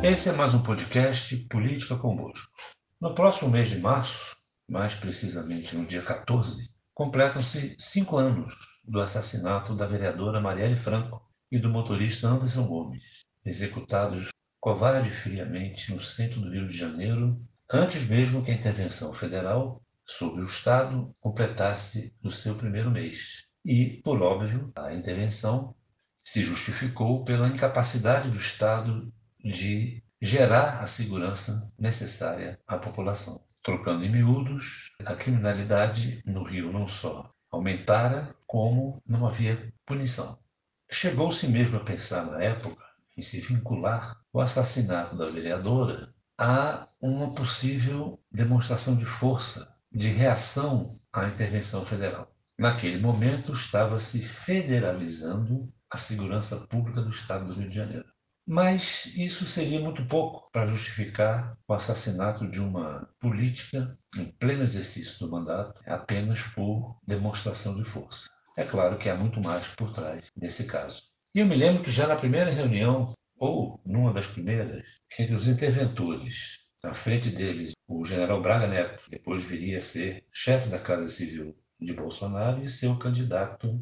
Esse é mais um podcast Política com Bosco. No próximo mês de março, mais precisamente no dia 14, completam-se cinco anos do assassinato da vereadora Marielle Franco e do motorista Anderson Gomes, executados covarde e friamente no centro do Rio de Janeiro, antes mesmo que a intervenção federal sobre o Estado completasse o seu primeiro mês. E, por óbvio, a intervenção se justificou pela incapacidade do Estado de gerar a segurança necessária à população. Trocando em miúdos, a criminalidade no Rio não só aumentara, como não havia punição. Chegou-se mesmo a pensar na época em se vincular o assassinato da vereadora a uma possível demonstração de força, de reação à intervenção federal. Naquele momento estava se federalizando a segurança pública do Estado do Rio de Janeiro. Mas isso seria muito pouco para justificar o assassinato de uma política em pleno exercício do mandato apenas por demonstração de força. É claro que há muito mais por trás desse caso. E eu me lembro que já na primeira reunião, ou numa das primeiras, entre os interventores, à frente deles, o general Braga Neto, depois viria a ser chefe da Casa Civil de Bolsonaro e seu candidato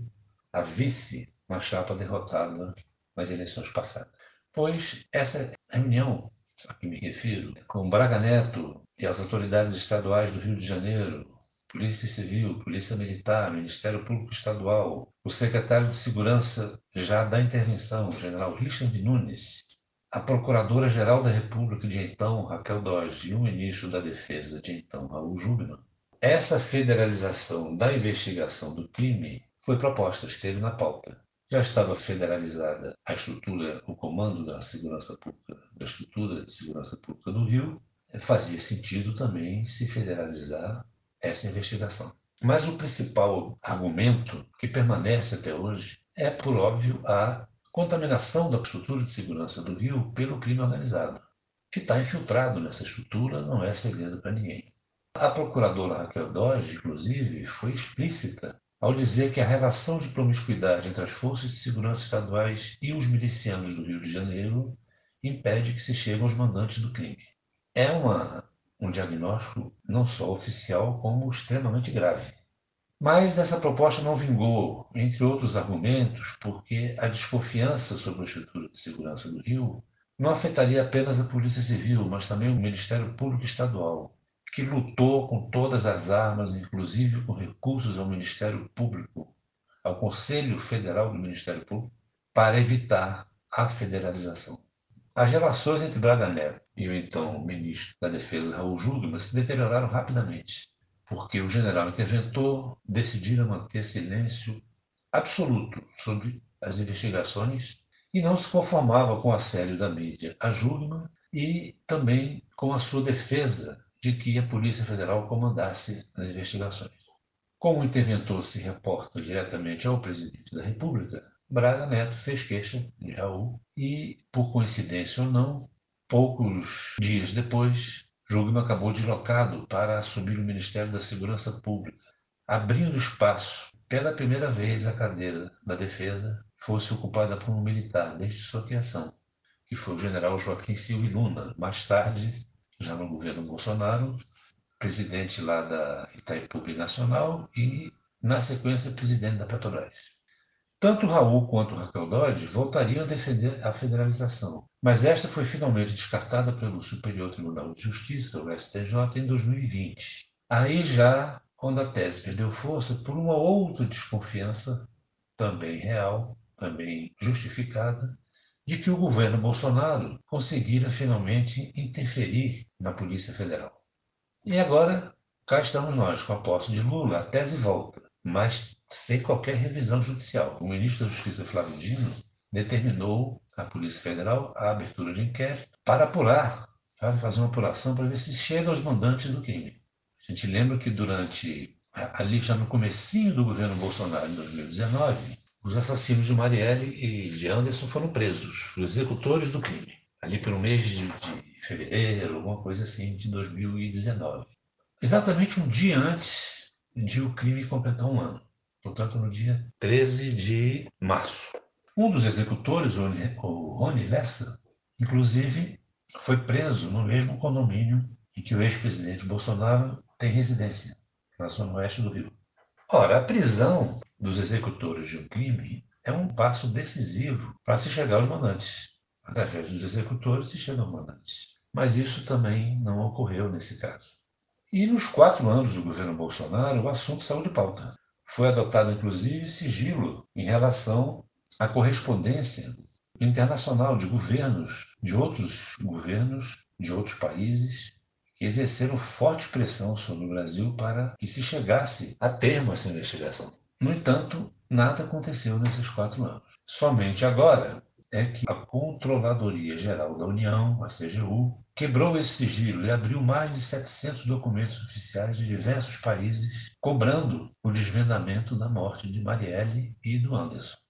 a vice na chapa derrotada nas eleições passadas pois essa reunião a que me refiro, com Braga Neto e as autoridades estaduais do Rio de Janeiro, Polícia Civil, Polícia Militar, Ministério Público Estadual, o secretário de Segurança já da intervenção, general Richard Nunes, a Procuradora-Geral da República de então, Raquel Dodge, e o ministro da Defesa de então, Raul Jubman, essa federalização da investigação do crime foi proposta, esteve na pauta já estava federalizada a estrutura, o comando da segurança pública, da estrutura de segurança pública do Rio, fazia sentido também se federalizar essa investigação. Mas o principal argumento que permanece até hoje é, por óbvio, a contaminação da estrutura de segurança do Rio pelo crime organizado. Que está infiltrado nessa estrutura não é segredo para ninguém. A procuradora Raquel Dodge, inclusive, foi explícita ao dizer que a relação de promiscuidade entre as forças de segurança estaduais e os milicianos do Rio de Janeiro impede que se chegue aos mandantes do crime. É uma, um diagnóstico não só oficial, como extremamente grave. Mas essa proposta não vingou, entre outros argumentos, porque a desconfiança sobre a estrutura de segurança do Rio não afetaria apenas a Polícia Civil, mas também o Ministério Público Estadual, que lutou com todas as armas, inclusive com recursos ao Ministério Público, ao Conselho Federal do Ministério Público, para evitar a federalização. As relações entre Braga Neto e o então ministro da Defesa, Raul Jugman, se deterioraram rapidamente, porque o general interventor decidiu manter silêncio absoluto sobre as investigações e não se conformava com o assédio da mídia a Jugman e também com a sua defesa de que a Polícia Federal comandasse as investigações. Como o interventor se reporta diretamente ao presidente da República, Braga Neto fez queixa de Raul e, por coincidência ou não, poucos dias depois, Jugman acabou deslocado para assumir o Ministério da Segurança Pública, abrindo espaço pela primeira vez a cadeira da defesa fosse ocupada por um militar desde sua criação, que foi o general Joaquim Silva Luna, mais tarde já no governo Bolsonaro, presidente lá da Itaipu Nacional e, na sequência, presidente da Petrobras. Tanto Raul quanto Raquel Dodge voltariam a defender a federalização, mas esta foi finalmente descartada pelo Superior Tribunal de Justiça, o STJ, em 2020. Aí já, quando a tese perdeu força por uma outra desconfiança, também real, também justificada, de que o governo Bolsonaro conseguira finalmente interferir na Polícia Federal. E agora, cá estamos nós, com a posse de Lula, a tese volta, mas sem qualquer revisão judicial. O ministro da Justiça, Flávio Dino, determinou à Polícia Federal a abertura de inquérito para apurar, para fazer uma apuração para ver se chega aos mandantes do crime. A gente lembra que durante, ali já no comecinho do governo Bolsonaro, em 2019, os assassinos de Marielle e de Anderson foram presos, os executores do crime, ali pelo mês de, de fevereiro, alguma coisa assim, de 2019. Exatamente um dia antes de o crime completar um ano, portanto, no dia 13 de março. Um dos executores, o Rony Lessa, inclusive foi preso no mesmo condomínio em que o ex-presidente Bolsonaro tem residência, na zona oeste do Rio. Ora, a prisão dos executores de um crime é um passo decisivo para se chegar aos mandantes. Através dos executores se chega aos mandantes. Mas isso também não ocorreu nesse caso. E nos quatro anos do governo Bolsonaro, o assunto saiu de pauta. Foi adotado, inclusive, sigilo em relação à correspondência internacional de governos, de outros governos, de outros países, que exerceram forte pressão sobre o Brasil para que se chegasse a termo essa investigação. No entanto, nada aconteceu nesses quatro anos. Somente agora é que a Controladoria Geral da União, a CGU, quebrou esse sigilo e abriu mais de 700 documentos oficiais de diversos países, cobrando o desvendamento da morte de Marielle e do Anderson.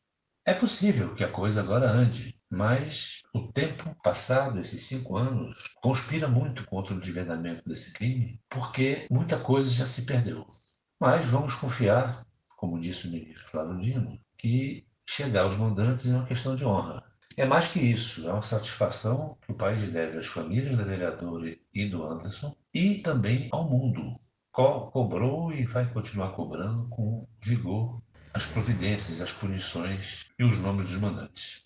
É possível que a coisa agora ande, mas o tempo passado, esses cinco anos, conspira muito contra o desvendamento desse crime, porque muita coisa já se perdeu. Mas vamos confiar, como disse o ministro Flávio Dino, que chegar aos mandantes é uma questão de honra. É mais que isso, é uma satisfação que o país deve às famílias da vereadora e do Anderson e também ao mundo. Co cobrou e vai continuar cobrando com vigor as providências, as punições e os nomes dos mandantes.